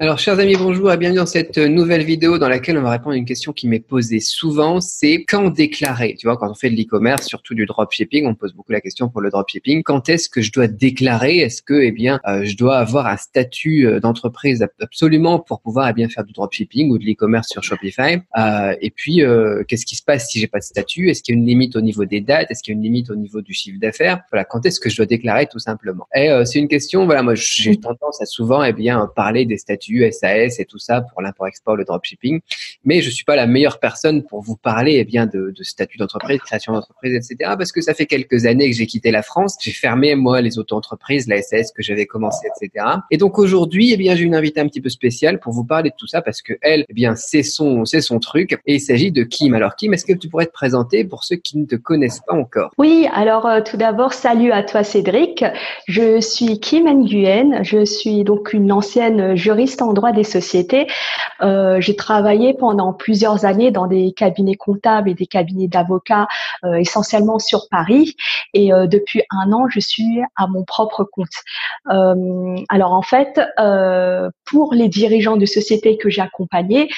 Alors, chers amis, bonjour et bienvenue dans cette nouvelle vidéo dans laquelle on va répondre à une question qui m'est posée souvent, c'est quand déclarer? Tu vois, quand on fait de l'e-commerce, surtout du dropshipping, on pose beaucoup la question pour le dropshipping. Quand est-ce que je dois déclarer? Est-ce que, eh bien, euh, je dois avoir un statut euh, d'entreprise absolument pour pouvoir, eh bien, faire du dropshipping ou de l'e-commerce sur Shopify? Euh, Et puis, qu'est-ce qui se passe si j'ai pas de statut? Est-ce qu'il y a une limite au niveau des dates? Est-ce qu'il y a une limite au niveau du chiffre d'affaires? Voilà, quand est-ce que je dois déclarer tout simplement? Et c'est une question, voilà, moi, j'ai tendance à souvent, eh bien, parler des statuts SAS et tout ça pour l'import-export, le dropshipping. Mais je suis pas la meilleure personne pour vous parler eh bien de, de statut d'entreprise, création d'entreprise, etc. Parce que ça fait quelques années que j'ai quitté la France. J'ai fermé moi les auto-entreprises, la SAS que j'avais commencé, etc. Et donc aujourd'hui, eh bien j'ai une invitée un petit peu spéciale pour vous parler de tout ça parce que elle, eh bien c'est son c'est son truc. Et il s'agit de Kim. Alors Kim, est-ce que tu pourrais te présenter pour ceux qui ne te connaissent pas encore? Oui. Alors euh, tout d'abord, salut à toi Cédric. Je suis Kim Nguyen. Je suis donc une ancienne juriste en droit des sociétés. Euh, j'ai travaillé pendant plusieurs années dans des cabinets comptables et des cabinets d'avocats, euh, essentiellement sur Paris. Et euh, depuis un an, je suis à mon propre compte. Alors en fait, pour les dirigeants de sociétés que j'ai accompagnés,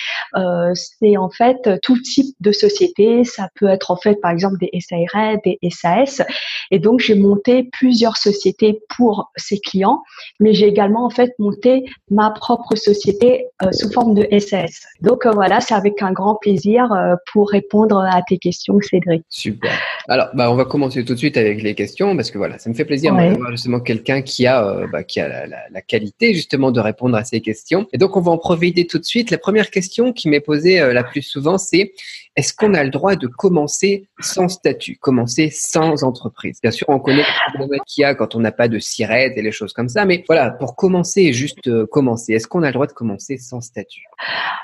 c'est en fait tout type de société. Ça peut être en fait par exemple des SARL, des SAS. Et donc j'ai monté plusieurs sociétés pour ces clients, mais j'ai également en fait monté ma propre société euh, sous forme de SAS. Donc euh, voilà, c'est avec un grand plaisir euh, pour répondre à tes questions, Cédric. Super. Alors, bah, on va commencer tout de suite avec les questions parce que voilà, ça me fait plaisir ouais. d'avoir justement quelqu'un qui a, bah, qui a la, la, la, qualité justement de répondre à ces questions. Et donc, on va en profiter tout de suite. La première question qui m'est posée la plus souvent, c'est est-ce qu'on a le droit de commencer sans statut, commencer sans entreprise? Bien sûr, on connaît le problème qu'il y a quand on n'a pas de SIRET et les choses comme ça, mais voilà, pour commencer, juste euh, commencer, est-ce qu'on a le droit de commencer sans statut?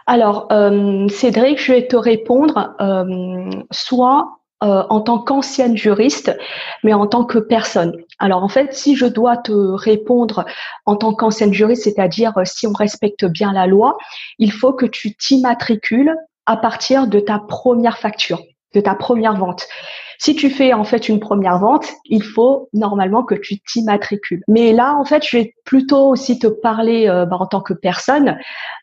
Alors, euh, Cédric, je vais te répondre euh, soit en tant qu'ancienne juriste, mais en tant que personne. Alors en fait, si je dois te répondre en tant qu'ancienne juriste, c'est-à-dire si on respecte bien la loi, il faut que tu t'immatricules à partir de ta première facture, de ta première vente. Si tu fais en fait une première vente, il faut normalement que tu t'immatricules. Mais là, en fait, je vais plutôt aussi te parler euh, bah, en tant que personne.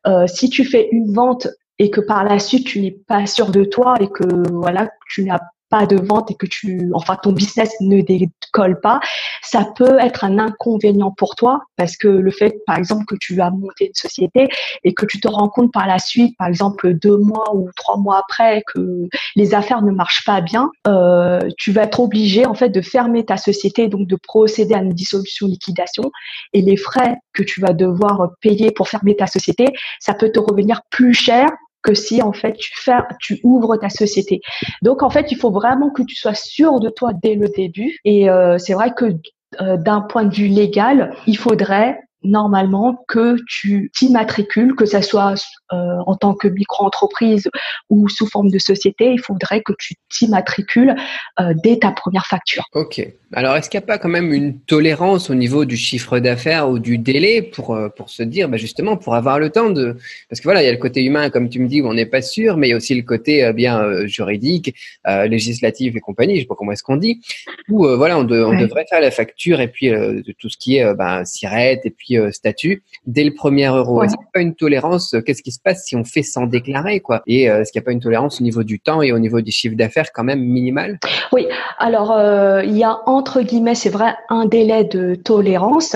Euh, si tu fais une vente et que par la suite tu n'es pas sûr de toi et que voilà tu n'as pas de vente et que tu, enfin, ton business ne décolle pas, ça peut être un inconvénient pour toi parce que le fait, par exemple, que tu as monté une société et que tu te rends compte par la suite, par exemple, deux mois ou trois mois après que les affaires ne marchent pas bien, euh, tu vas être obligé, en fait, de fermer ta société, donc de procéder à une dissolution liquidation. Et les frais que tu vas devoir payer pour fermer ta société, ça peut te revenir plus cher que si en fait tu tu ouvres ta société. Donc en fait, il faut vraiment que tu sois sûr de toi dès le début. Et euh, c'est vrai que euh, d'un point de vue légal, il faudrait normalement que tu t'immatricules, que ça soit euh, en tant que micro-entreprise ou sous forme de société, il faudrait que tu t'immatricules euh, dès ta première facture. Ok. Alors, est-ce qu'il n'y a pas quand même une tolérance au niveau du chiffre d'affaires ou du délai pour, euh, pour se dire, bah justement, pour avoir le temps de... Parce que voilà, il y a le côté humain, comme tu me dis, où on n'est pas sûr, mais il y a aussi le côté bien juridique, législatif et compagnie, je sais pas comment est-ce qu'on dit, où voilà, on, de, on ouais. devrait faire la facture et puis tout ce qui est ben, SIRET et puis statut dès le premier euro. Ouais. Est-ce qu'il n'y a pas une tolérance Qu'est-ce qui se passe si on fait sans déclarer quoi? Et est-ce qu'il n'y a pas une tolérance au niveau du temps et au niveau du chiffre d'affaires quand même minimal Oui, alors il y a entre guillemets, c'est vrai, un délai de tolérance.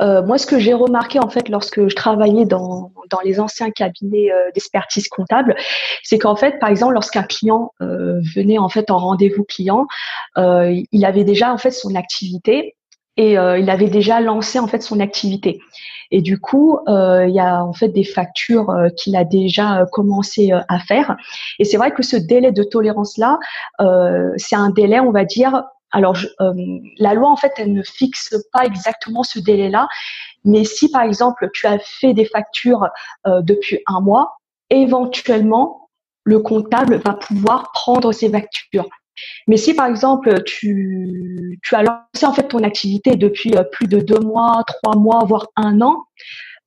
Euh, moi, ce que j'ai remarqué en fait lorsque je travaillais dans, dans les anciens cabinets euh, d'expertise comptable, c'est qu'en fait, par exemple, lorsqu'un client euh, venait en fait en rendez-vous client, il avait déjà en fait son activité et il avait déjà lancé en fait son activité. Et du coup, euh, il y a en fait des factures euh, qu'il a déjà euh, commencé à faire. Et c'est vrai que ce délai de tolérance là, c'est un délai, on va dire, alors, je, euh, la loi, en fait, elle ne fixe pas exactement ce délai-là. Mais si, par exemple, tu as fait des factures euh, depuis un mois, éventuellement, le comptable va pouvoir prendre ces factures. Mais si, par exemple, tu, as lancé en fait ton activité depuis plus de deux mois, trois mois, voire un an,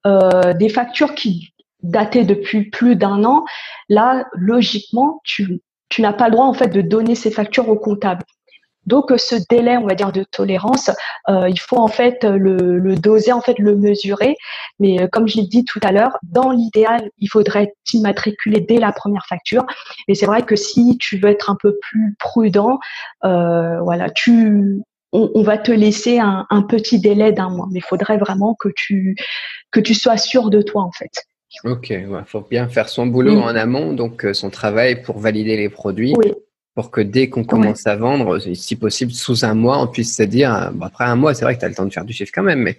euh, des factures qui dataient depuis plus d'un an, là, logiquement, tu, tu n'as pas le droit en fait de donner ces factures au comptable. Donc ce délai, on va dire de tolérance, euh, il faut en fait le, le, doser, en fait le mesurer. Mais euh, comme je l'ai dit tout à l'heure, dans l'idéal, il faudrait t'immatriculer dès la première facture. Mais c'est vrai que si tu veux être un peu plus prudent, euh, voilà, tu on, va te laisser un, un petit délai d'un mois, mais il faudrait vraiment que tu que tu sois sûr de toi en fait. Ok, il faut bien faire son boulot en amont, donc son travail pour valider les produits. Oui pour que dès qu'on commence à vendre, si possible sous un mois, on puisse se dire, bon, après un mois, c'est vrai que tu as le temps de faire du chiffre quand même, mais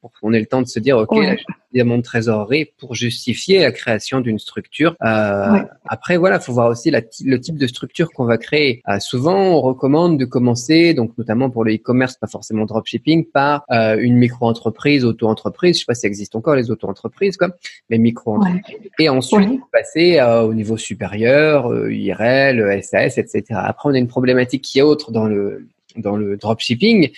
pour qu'on ait le temps de se dire, OK, ouais. j'ai suffisamment de trésorerie pour justifier la création d'une structure. Euh, Après, voilà, faut voir aussi la, le type de structure qu'on va créer. Euh, souvent, on recommande de commencer, donc notamment pour le e-commerce, pas forcément dropshipping, par euh, une micro-entreprise, auto-entreprise. Je sais pas si ça existe encore les auto-entreprises, quoi, mais micro-entreprise. Et ensuite, passer euh, au niveau supérieur, IRL, SAS, etc. Après, on a une problématique qui est autre dans le dans le dropshipping,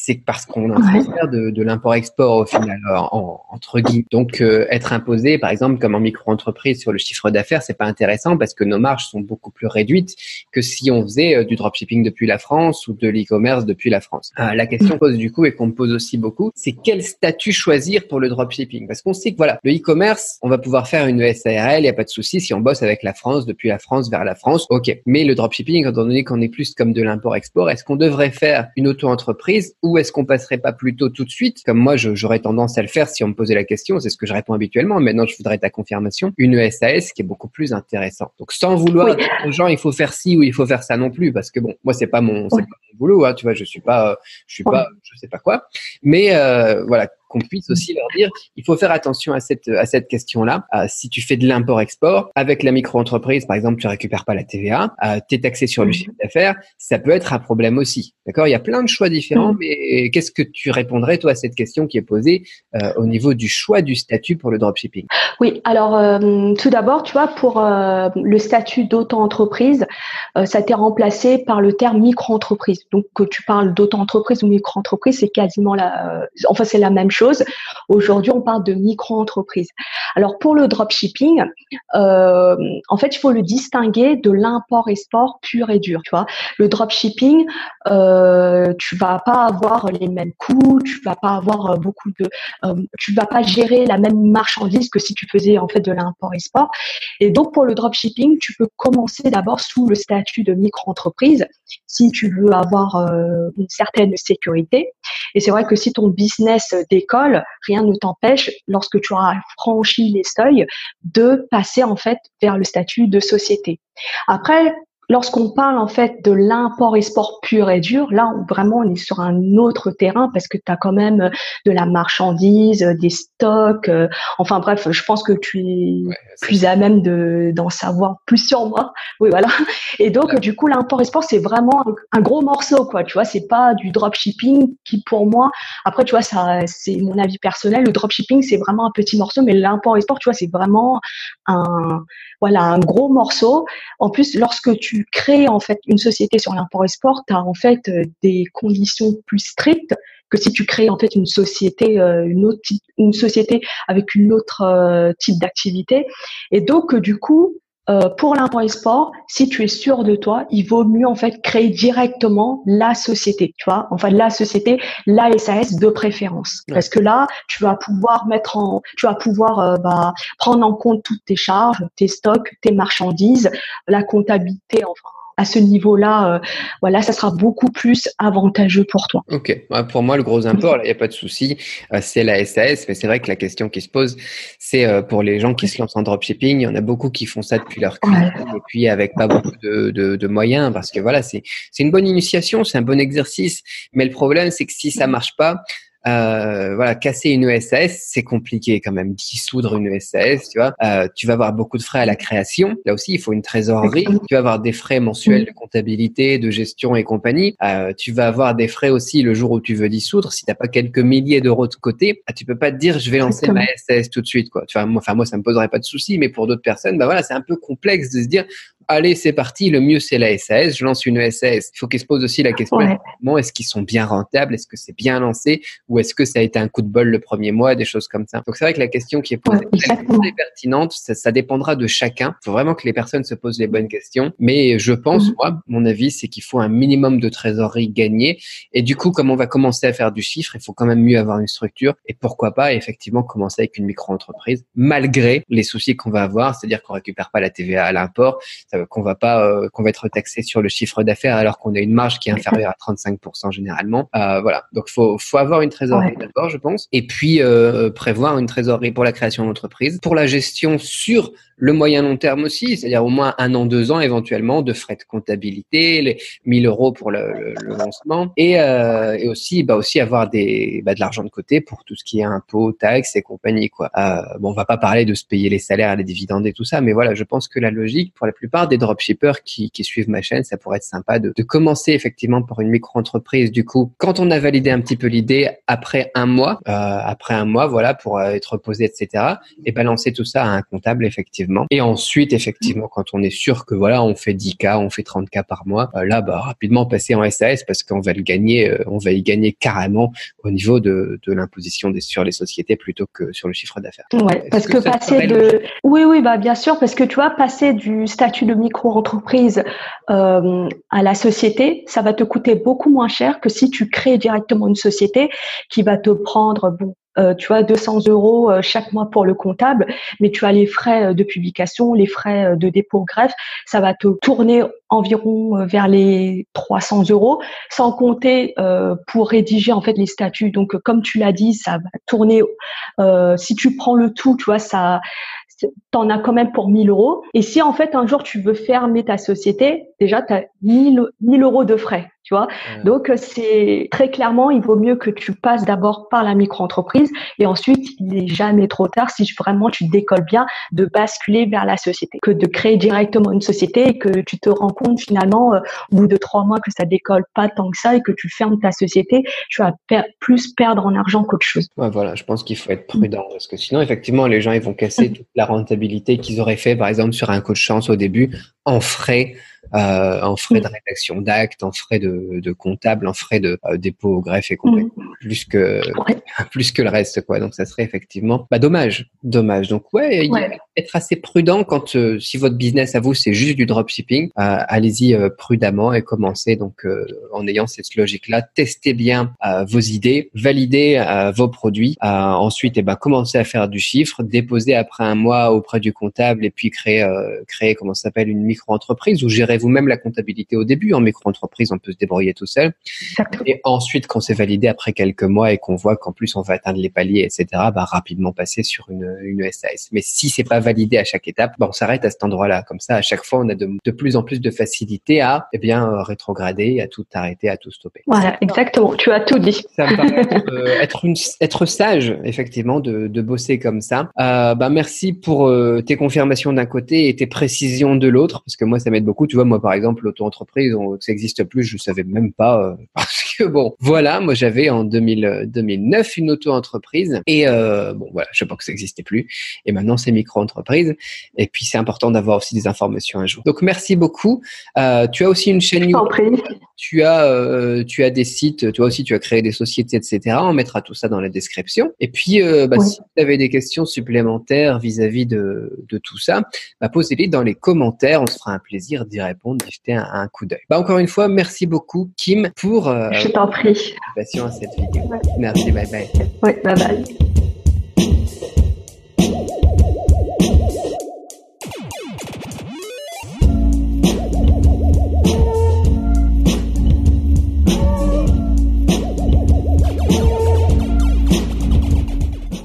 c'est parce qu'on est en train de faire de, l'import-export au final, en, entre guillemets. Donc, euh, être imposé, par exemple, comme en micro-entreprise sur le chiffre d'affaires, c'est pas intéressant parce que nos marges sont beaucoup plus réduites que si on faisait euh, du dropshipping depuis la France ou de l'e-commerce depuis la France. Euh, la question pose du coup et qu'on me pose aussi beaucoup, c'est quel statut choisir pour le dropshipping? Parce qu'on sait que voilà, le e-commerce, on va pouvoir faire une SARL, il n'y a pas de souci si on bosse avec la France depuis la France vers la France, ok. Mais le dropshipping, étant donné qu'on est plus comme de l'import-export, est-ce qu'on devrait faire une auto-entreprise ou est-ce qu'on passerait pas plutôt tout de suite, comme moi j'aurais tendance à le faire si on me posait la question, c'est ce que je réponds habituellement, maintenant je voudrais ta confirmation, une SAS qui est beaucoup plus intéressant. Donc sans vouloir dire aux gens il faut faire ci ou il faut faire ça non plus, parce que bon, moi c'est pas mon, pas mon boulot, hein, tu vois, je suis pas, je suis pas, je sais pas quoi, mais euh, voilà, qu'on puisse aussi leur dire, il faut faire attention à cette, à cette question-là. Euh, si tu fais de l'import-export, avec la micro-entreprise, par exemple, tu récupères pas la TVA, euh, tu es taxé sur le mhm. chiffre d'affaires, ça peut être un problème aussi. D'accord? Il y a plein de choix différents, mhm. mais qu'est-ce que tu répondrais, toi, à cette question qui est posée euh, au niveau du choix du statut pour le dropshipping? Oui, alors euh, tout d'abord, tu vois, pour euh, le statut d'auto-entreprise, ça t'est remplacé par le terme micro-entreprise. Donc, que tu parles d'auto-entreprise ou micro-entreprise, c'est quasiment la, enfin, c'est la même chose. Aujourd'hui, on parle de micro-entreprise. Alors pour le dropshipping, euh, en fait, il faut le distinguer de l'import-export pur et dur. Tu vois, le dropshipping, euh, tu vas pas avoir les mêmes coûts, tu vas pas avoir euh, beaucoup de, euh, tu vas pas gérer la même marchandise que si tu faisais en fait de l'import-export. Et donc pour le dropshipping, tu peux commencer d'abord sous le statut de micro-entreprise si tu veux avoir euh, une certaine sécurité. Et c'est vrai que si ton business d'école, rien ne t'empêche, lorsque tu auras franchi les seuils, de passer en fait vers le statut de société. Après, Lorsqu'on parle en fait de l'import-export pur et dur, là vraiment on est sur un autre terrain parce que tu as quand même euh, de la marchandise, euh, des stocks, euh, enfin bref, je pense que tu es plus à même de d'en savoir plus sur moi. Oui voilà. Et donc du coup l'import-export c'est vraiment un, gros morceau quoi, tu vois, c'est pas du dropshipping qui pour moi après tu vois ça c'est mon avis personnel, le dropshipping c'est vraiment un petit morceau mais l'import-export tu vois c'est vraiment un voilà un gros morceau. En plus lorsque tu crées en fait une société sur l'import-export, tu as en fait euh, des conditions plus strictes que si tu crées en fait une société, euh, une autre une société avec une autre euh, type d'activité. Et donc du coup, euh, pour l'import-export, si tu es sûr de toi, il vaut mieux en fait créer directement la société, tu vois, enfin la société, la SAS de préférence, parce que là, tu vas pouvoir mettre en, tu vas pouvoir euh, bah, prendre en compte toutes tes charges, tes stocks, tes marchandises, la comptabilité, enfin à ce niveau-là, euh, voilà, ça sera beaucoup plus avantageux pour toi. Ok, pour moi, le gros import, il n'y a pas de souci, euh, c'est la SAS, mais c'est vrai que la question qui se pose, c'est euh, pour les gens qui se lancent en dropshipping, il y en a beaucoup qui font ça depuis leur cuisine et puis avec pas beaucoup de, de, de moyens, parce que voilà, c'est une bonne initiation, c'est un bon exercice, mais le problème, c'est que si ça marche pas, euh, voilà, casser une ESS, c'est compliqué quand même. Dissoudre une ESS, tu vois, euh, tu vas avoir beaucoup de frais à la création. Là aussi, il faut une trésorerie. Tu vas avoir des frais mensuels de comptabilité, de gestion et compagnie. Euh, tu vas avoir des frais aussi le jour où tu veux dissoudre. Si t'as pas quelques milliers d'euros de côté, ah, tu peux pas te dire je vais lancer ma SAS tout de suite, quoi. Tu vois, moi, enfin moi, ça me poserait pas de souci, mais pour d'autres personnes, bah voilà, c'est un peu complexe de se dire allez, c'est parti. Le mieux, c'est la SAS. Je lance une SAS. Il faut qu'ils se posent aussi la question est-ce qu'ils sont bien rentables? Est-ce que c'est bien lancé? Ou est-ce que ça a été un coup de bol le premier mois, des choses comme ça. Donc c'est vrai que la question qui est posée est pertinente. Ça, ça, dépendra de chacun. Il faut vraiment que les personnes se posent les bonnes questions. Mais je pense, mhm. moi, mon avis, c'est qu'il faut un minimum de trésorerie gagnée. Et du coup, comme on va commencer à faire du chiffre, il faut quand même mieux avoir une structure. Et pourquoi pas effectivement commencer avec une micro-entreprise, malgré les soucis qu'on va avoir, c'est-à-dire qu'on récupère pas la TVA à l'import, qu'on va pas, euh, qu'on va être taxé sur le chiffre d'affaires alors qu'on a une marge qui est inférieure à 35% généralement. Euh, voilà. Donc faut faut avoir une trésorerie d'abord, je pense, et puis euh, prévoir une trésorerie pour la création d'entreprise, pour la gestion sur le moyen long terme aussi, c'est-à-dire au moins un an, deux ans éventuellement de frais de comptabilité, les 1000 euros pour le, le, lancement, et, euh, et, aussi bah aussi avoir des bah, de l'argent de côté pour tout ce qui est impôts, taxes et compagnie quoi. Euh, bon, on va pas parler de se payer les salaires, les dividendes et tout ça, mais voilà, je pense que la logique pour la plupart des dropshippers qui, qui suivent ma chaîne, ça pourrait être sympa de, de commencer effectivement pour une micro-entreprise. Du coup, quand on a validé un petit peu l'idée, après un mois, euh, après un mois, voilà, pour euh, être posé, etc., et balancer tout ça à un comptable effectivement et ensuite, effectivement, quand on est sûr que voilà, on fait 10K, on fait 30K par mois, euh, là, bah, rapidement passer en SAS parce qu'on va le gagner, euh, on va y gagner carrément au niveau de, de l'imposition des, sur les sociétés plutôt que sur le chiffre d'affaires. Ouais, parce que, passer de, oui, oui, bah, bien sûr, parce que tu vois, passer du statut de micro-entreprise euh, à la société, ça va te coûter beaucoup moins cher que si tu crées directement une société qui va te prendre, bon, euh, tu as 200 euros euh, chaque mois pour le comptable, mais tu as les frais euh, de publication, les frais de dépôt greffe, ça va te tourner environ vers les 300 euros, sans compter pour rédiger en fait les statuts. Donc, comme tu l'as dit, ça va tourner. si tu prends le tout, tu vois, ça t'en as quand même pour 1000 euros. Et si en fait un jour tu veux fermer ta société, déjà tu as 1000, 1000 euros de frais. Tu vois Donc c'est très clairement, il vaut mieux que tu passes d'abord par la micro-entreprise et ensuite il n'est jamais trop tard si vraiment tu décolles bien de basculer vers la société que de créer directement une société et que tu te rends compte finalement euh, au bout de trois mois que ça décolle pas tant que ça et que tu fermes ta société, tu vas plus perdre en argent qu'autre chose. Ouais, voilà, je pense qu'il faut être prudent parce que sinon effectivement les gens ils vont casser toute la rentabilité qu'ils auraient fait par exemple sur un coach chance au début en frais euh, en frais de mm. rédaction d'actes, en frais de, de, comptable, en frais de euh, dépôt, greffe et compagnie, mm. plus que plus que le reste quoi. Donc ça serait effectivement bah dommage, dommage. Donc ouais, être assez prudent quand euh, si votre business à vous c'est juste du dropshipping, allez-y prudemment et commencez donc en ayant cette logique là, testez bien vos idées, validez vos produits, ensuite et eh ben commencez à faire du chiffre, déposez après un mois auprès du comptable et puis créer créer comment ça s'appelle une micro-entreprise ou gérer vous-même la comptabilité au début. En micro-entreprise, on peut se débrouiller tout seul. Et ensuite, quand c'est validé après quelques mois et qu'on voit qu'en plus on va atteindre les paliers, etc., bah, rapidement passer sur une, une SAS. Mais si c'est pas validé à chaque étape, bah, on s'arrête à cet endroit-là. Comme ça, à chaque fois, on a de, de plus en plus de facilité à eh bien euh, rétrograder, à tout arrêter, à tout stopper. Voilà, exactement. Tu as tout dit. Ça me paraît être, euh, être, une, être sage, effectivement, de, de bosser comme ça. Euh, bah, merci pour tes confirmations d'un côté et tes précisions de l'autre, parce que moi, ça m'aide beaucoup. Tu moi, par exemple, l'auto-entreprise, ça n'existe plus, je savais même pas. Euh, que bon, voilà, moi j'avais en 2000, 2009 une auto-entreprise et euh, bon, voilà, je pas que ça n'existait plus. Et maintenant, c'est micro-entreprise. Et puis, c'est important d'avoir aussi des informations à jour. Donc, merci beaucoup. Euh, tu as aussi une chaîne YouTube. Tu as, euh, tu as des sites. Toi aussi, tu as créé des sociétés, etc. On mettra tout ça dans la description. Et puis, euh, bah, si vous avez des questions supplémentaires vis-à-vis de, de tout ça, bah, posez-les dans les commentaires. On se fera un plaisir d'y répondre, d'y jeter un, coup d'œil. Bah, encore une fois, merci beaucoup, Kim, pour euh, Je t'en prie. à cette vidéo. Merci, bye bye. Oui, bye bye.